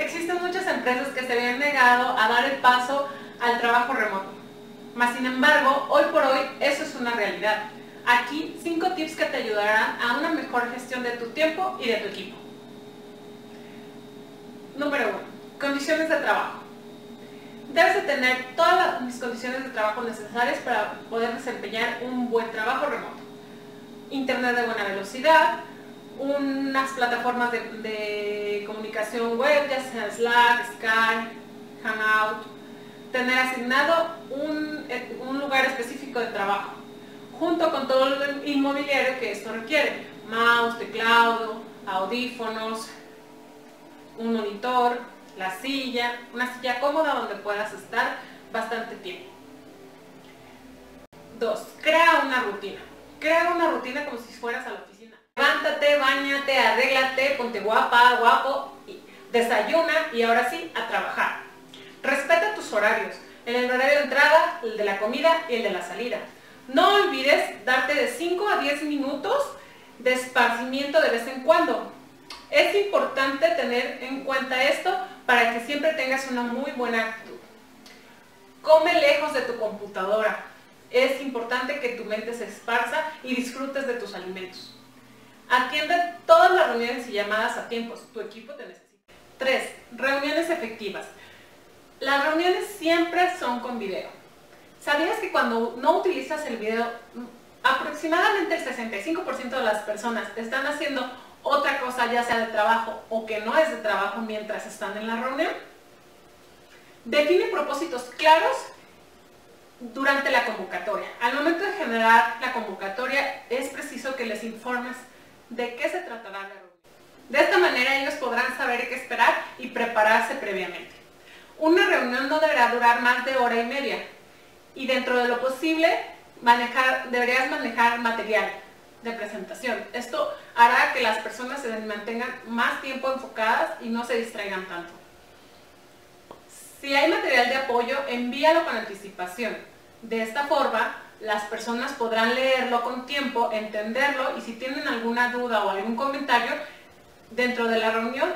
Existen muchas empresas que se habían negado a dar el paso al trabajo remoto. Mas sin embargo, hoy por hoy eso es una realidad. Aquí cinco tips que te ayudarán a una mejor gestión de tu tiempo y de tu equipo. Número 1. Condiciones de trabajo. Debes de tener todas las condiciones de trabajo necesarias para poder desempeñar un buen trabajo remoto. Internet de buena velocidad, unas plataformas de, comunicación web, ya sea Slack, Skype, Hangout, tener asignado un, un lugar específico de trabajo, junto con todo el inmobiliario que esto requiere, mouse, teclado, audífonos, un monitor, la silla, una silla cómoda donde puedas estar bastante tiempo. 2. Crea una rutina. Crea una rutina como si fueras a la. Levántate, bañate, arréglate, ponte guapa, guapo, desayuna y ahora sí, a trabajar. Respeta tus horarios, el horario de entrada, el de la comida y el de la salida. No olvides darte de 5 a 10 minutos de esparcimiento de vez en cuando. Es importante tener en cuenta esto para que siempre tengas una muy buena actitud. Come lejos de tu computadora. Es importante que tu mente se esparza y disfrutes de tus alimentos. Atiende todas las reuniones y llamadas a tiempos. Tu equipo te necesita. 3. Reuniones efectivas. Las reuniones siempre son con video. ¿Sabías que cuando no utilizas el video, aproximadamente el 65% de las personas están haciendo otra cosa ya sea de trabajo o que no es de trabajo mientras están en la reunión. Define propósitos claros durante la convocatoria. Al momento de generar la convocatoria es preciso que les informes de qué se tratará la reunión. De esta manera ellos podrán saber qué esperar y prepararse previamente. Una reunión no deberá durar más de hora y media y dentro de lo posible deberías manejar material de presentación. Esto hará que las personas se mantengan más tiempo enfocadas y no se distraigan tanto. Si hay material de apoyo, envíalo con anticipación. De esta forma, las personas podrán leerlo con tiempo, entenderlo y si tienen alguna duda o algún comentario, dentro de la reunión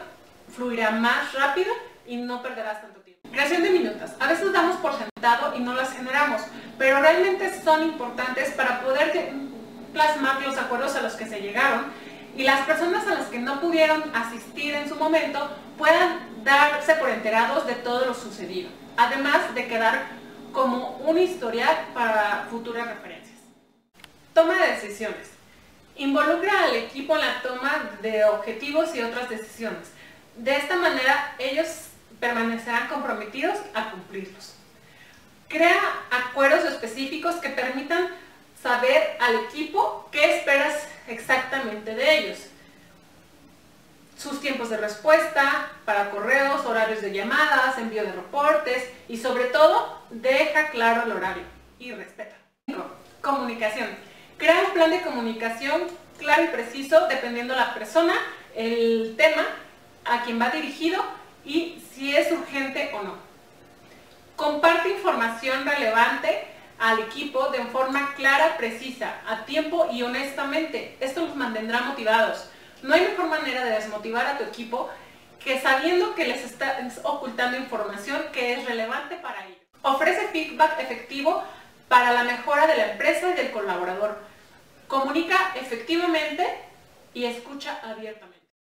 fluirá más rápido y no perderás tanto tiempo. Creación de minutos. A veces damos por sentado y no las generamos, pero realmente son importantes para poder plasmar los acuerdos a los que se llegaron y las personas a las que no pudieron asistir en su momento puedan darse por enterados de todo lo sucedido, además de quedar como un historial para futuras referencias. Toma de decisiones. Involucra al equipo en la toma de objetivos y otras decisiones. De esta manera ellos permanecerán comprometidos a cumplirlos. Crea acuerdos específicos que permitan saber al equipo qué esperas exactamente de ellos. Sus tiempos de respuesta para correos, horarios de llamadas, envío de reportes y sobre todo deja claro el horario y respeta. Comunicación. Crea un plan de comunicación claro y preciso dependiendo la persona, el tema, a quien va dirigido y si es urgente o no. Comparte información relevante al equipo de forma clara, precisa, a tiempo y honestamente. Esto los mantendrá motivados. No hay mejor manera de desmotivar a tu equipo que sabiendo que les estás ocultando información que es relevante para ellos. Ofrece feedback efectivo para la mejora de la empresa y del colaborador. Comunica efectivamente y escucha abiertamente.